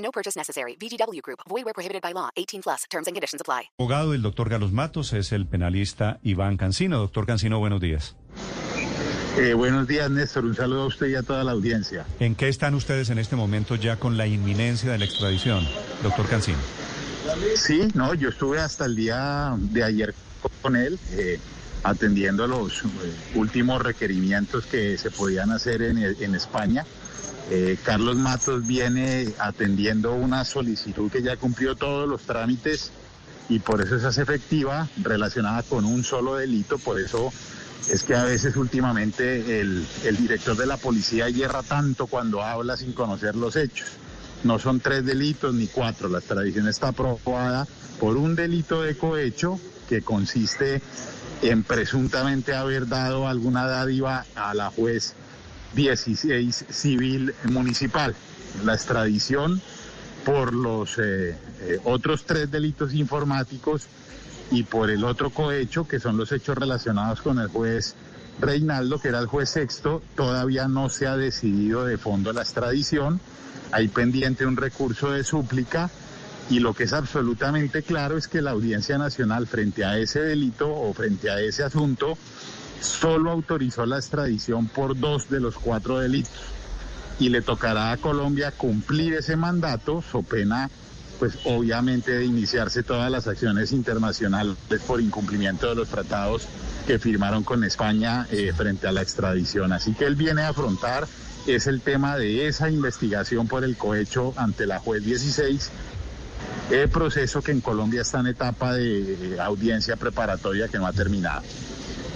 No purchase necessary. VGW Group. Void where prohibited by law. 18 plus. Terms and conditions apply. abogado del doctor Carlos Matos es el penalista Iván Cancino. Doctor Cancino, buenos días. Eh, buenos días, Néstor. Un saludo a usted y a toda la audiencia. ¿En qué están ustedes en este momento ya con la inminencia de la extradición, doctor Cancino? Sí, no, yo estuve hasta el día de ayer con él, eh, atendiendo los eh, últimos requerimientos que se podían hacer en, en España. Eh, Carlos Matos viene atendiendo una solicitud que ya cumplió todos los trámites y por eso se hace efectiva relacionada con un solo delito. Por eso es que a veces últimamente el, director de la policía hierra tanto cuando habla sin conocer los hechos. No son tres delitos ni cuatro. La extradición está aprobada por un delito de cohecho que consiste en presuntamente haber dado alguna dádiva a la juez 16 civil municipal. La extradición por los eh, eh, otros tres delitos informáticos y por el otro cohecho, que son los hechos relacionados con el juez Reinaldo, que era el juez sexto, todavía no se ha decidido de fondo la extradición. Hay pendiente un recurso de súplica y lo que es absolutamente claro es que la Audiencia Nacional frente a ese delito o frente a ese asunto solo autorizó la extradición por dos de los cuatro delitos y le tocará a Colombia cumplir ese mandato, so pena pues obviamente de iniciarse todas las acciones internacionales por incumplimiento de los tratados que firmaron con España eh, frente a la extradición. Así que él viene a afrontar es el tema de esa investigación por el cohecho ante la juez 16, el proceso que en Colombia está en etapa de audiencia preparatoria que no ha terminado.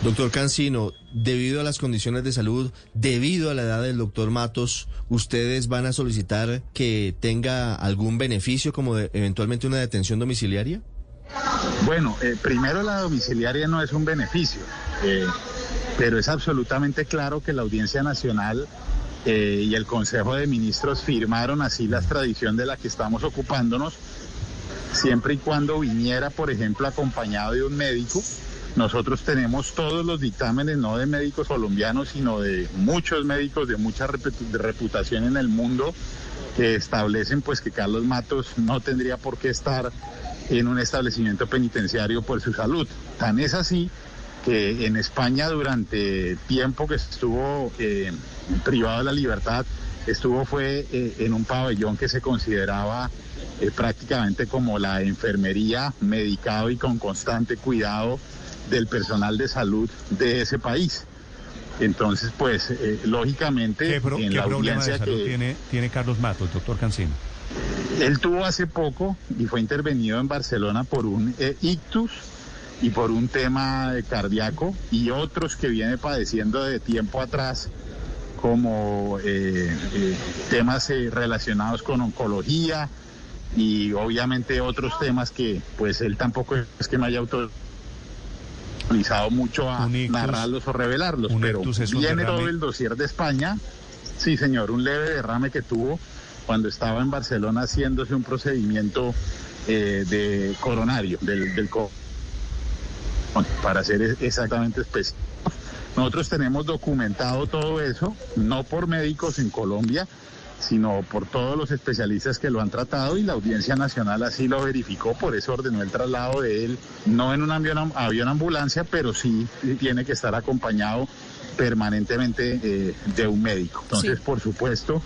Doctor Cancino, debido a las condiciones de salud, debido a la edad del doctor Matos, ¿ustedes van a solicitar que tenga algún beneficio como de, eventualmente una detención domiciliaria? Bueno, eh, primero la domiciliaria no es un beneficio, eh, pero es absolutamente claro que la Audiencia Nacional eh, y el Consejo de Ministros firmaron así la extradición de la que estamos ocupándonos, siempre y cuando viniera, por ejemplo, acompañado de un médico. Nosotros tenemos todos los dictámenes, no de médicos colombianos, sino de muchos médicos de mucha reputación en el mundo, que establecen pues que Carlos Matos no tendría por qué estar en un establecimiento penitenciario por su salud. Tan es así que en España durante tiempo que estuvo eh, privado de la libertad, estuvo fue eh, en un pabellón que se consideraba eh, prácticamente como la enfermería, medicado y con constante cuidado del personal de salud de ese país. Entonces, pues, eh, lógicamente, ¿Qué, pro, en ¿qué la problema audiencia de salud que tiene, tiene Carlos Matos, doctor Cancino? él tuvo hace poco y fue intervenido en Barcelona por un eh, ictus y por un tema eh, cardíaco y otros que viene padeciendo de tiempo atrás como eh, eh, temas eh, relacionados con oncología y obviamente otros temas que pues él tampoco es que me haya autorizado mucho a ictus. narrarlos o revelarlos, pero viene todo el dossier de España, sí señor, un leve derrame que tuvo cuando estaba en Barcelona haciéndose un procedimiento eh, de coronario, del, del co- para ser e- exactamente específico. Nosotros tenemos documentado todo eso, no por médicos en Colombia, sino por todos los especialistas que lo han tratado y la Audiencia Nacional así lo verificó, por eso ordenó el traslado de él, no en un avión, avión ambulancia, pero sí tiene que estar acompañado permanentemente eh, de un médico. Entonces, por supuesto,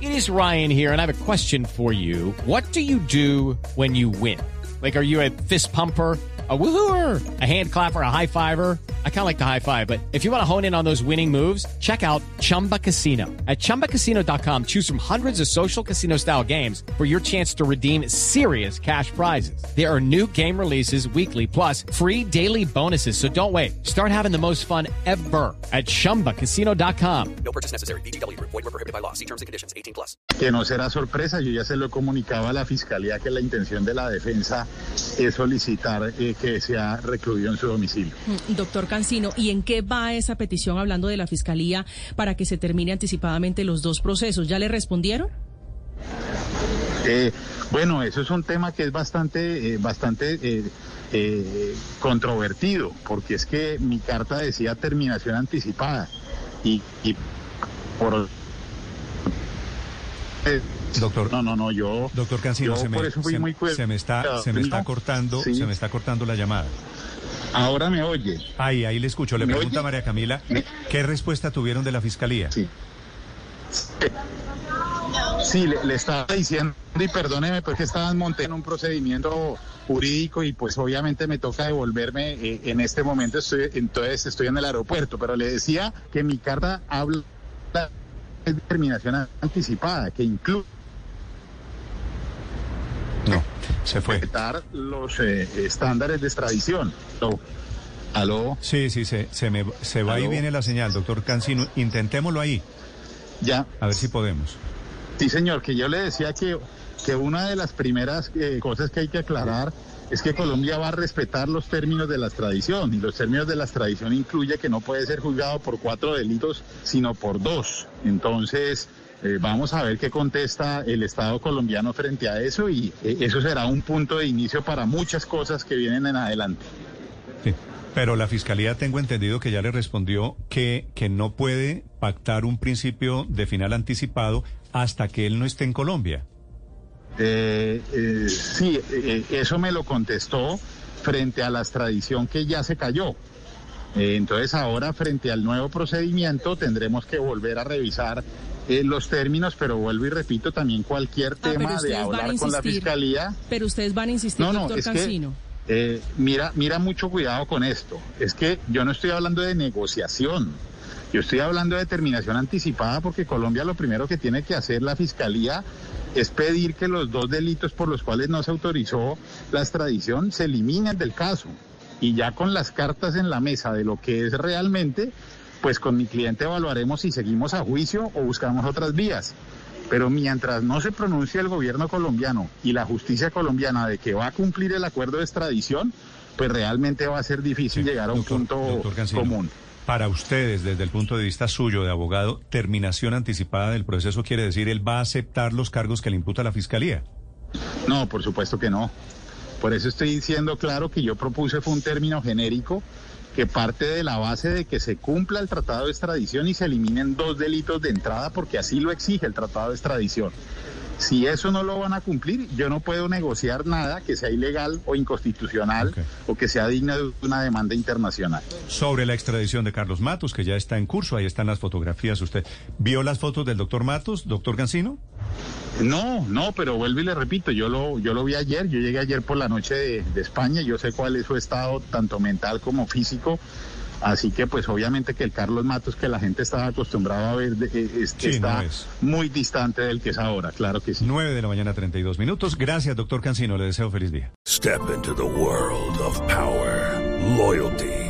It is Ryan here, and I have a question for you. What do you do when you win? Like, are you a fist pumper? A woohooer, a hand clapper, a high fiver. I kind of like the high five, but if you want to hone in on those winning moves, check out Chumba Casino. At chumbacasino.com, choose from hundreds of social casino style games for your chance to redeem serious cash prizes. There are new game releases weekly, plus free daily bonuses. So don't wait. Start having the most fun ever at chumbacasino.com. No purchase necessary. VGW Group. Void were prohibited by law. See terms and conditions. 18 plus. Que no será sorpresa, yo ya se lo comunicaba a la Fiscalía que la intención de la defensa es solicitar eh, que sea recluido en su domicilio. Mm, Doctor Cancino, ¿y en qué va esa petición hablando de la Fiscalía para que se termine anticipadamente los dos procesos? ¿Ya le respondieron? Eh, bueno, eso es un tema que es bastante, eh, bastante eh, eh, controvertido, porque es que mi carta decía terminación anticipada y, y por... Doctor. No, no, no, yo... Doctor Cancino, yo se me, por eso fui se- muy se me está, se me está cortando, sí. se me está cortando la llamada. Ahora me oye. Ahí, ahí le escucho. Le ¿Me pregunta oye? María Camila, ¿qué respuesta tuvieron de la fiscalía? Sí. Sí, le, le estaba diciendo, y perdóneme, porque estaba monté en un procedimiento jurídico y pues obviamente me toca devolverme. eh, en este momento estoy, entonces estoy en el aeropuerto, pero le decía que mi carta habla de determinación anticipada, que incluye No, se fue. respetar los eh, estándares de extradición. Aló, aló, Sí, sí, se, se, me, se va y viene la señal, doctor Cancino. Intentémoslo ahí, ya. a ver si podemos. Sí, señor, que yo le decía que, que una de las primeras eh, cosas que hay que aclarar es que Colombia va a respetar los términos de la extradición y los términos de la extradición incluye que no puede ser juzgado por cuatro delitos, sino por dos. Entonces, eh, vamos a ver qué contesta el Estado colombiano frente a eso y eh, eso será un punto de inicio para muchas cosas que vienen en adelante. Sí. Pero la fiscalía tengo entendido que ya le respondió que, que no puede pactar un principio de final anticipado hasta que él no esté en Colombia. Eh, eh, sí, eh, eso me lo contestó frente a la extradición que ya se cayó. Eh, entonces ahora frente al nuevo procedimiento tendremos que volver a revisar eh, los términos, pero vuelvo y repito también cualquier Ah, tema de hablar con la insistir. fiscalía. Pero ustedes van a insistir, No, no, doctor es que Cancino. eh, mira, mira mucho cuidado con esto. Es que yo no estoy hablando de negociación. Yo estoy hablando de determinación anticipada porque Colombia lo primero que tiene que hacer la fiscalía es pedir que los dos delitos por los cuales no se autorizó la extradición se eliminen del caso. Y ya con las cartas en la mesa de lo que es realmente, pues con mi cliente evaluaremos si seguimos a juicio o buscamos otras vías. Pero mientras no se pronuncie el gobierno colombiano y la justicia colombiana de que va a cumplir el acuerdo de extradición, pues realmente va a ser difícil Sí, llegar a un doctor- punto doctor Cancino, común. Para ustedes, desde el punto de vista suyo de abogado, terminación anticipada del proceso quiere decir él va a aceptar los cargos que le imputa la fiscalía. No, por supuesto que no. Por eso estoy diciendo claro que yo propuse fue un término genérico que parte de la base de que se cumpla el tratado de extradición y se eliminen dos delitos de entrada porque así lo exige el tratado de extradición. Si eso no lo van a cumplir, yo no puedo negociar nada que sea ilegal o inconstitucional o que sea digna de una demanda internacional. Sobre la extradición de Carlos Matos, que ya está en curso, ahí están las fotografías. ¿Usted vio las fotos del doctor Matos, doctor Cancino? No, no, pero vuelvo y le repito, yo lo, yo lo vi ayer, yo llegué ayer por la noche de, de España, yo sé cuál es su estado, tanto mental como físico, así que pues obviamente que el Carlos Matos que la gente estaba acostumbrada a ver de- eh, es- Sí, está no es. muy distante del que es ahora, claro que sí. 9 de la mañana, 32 minutos. Gracias, doctor Cancino. Le deseo feliz día. Step into the world of power, loyalty,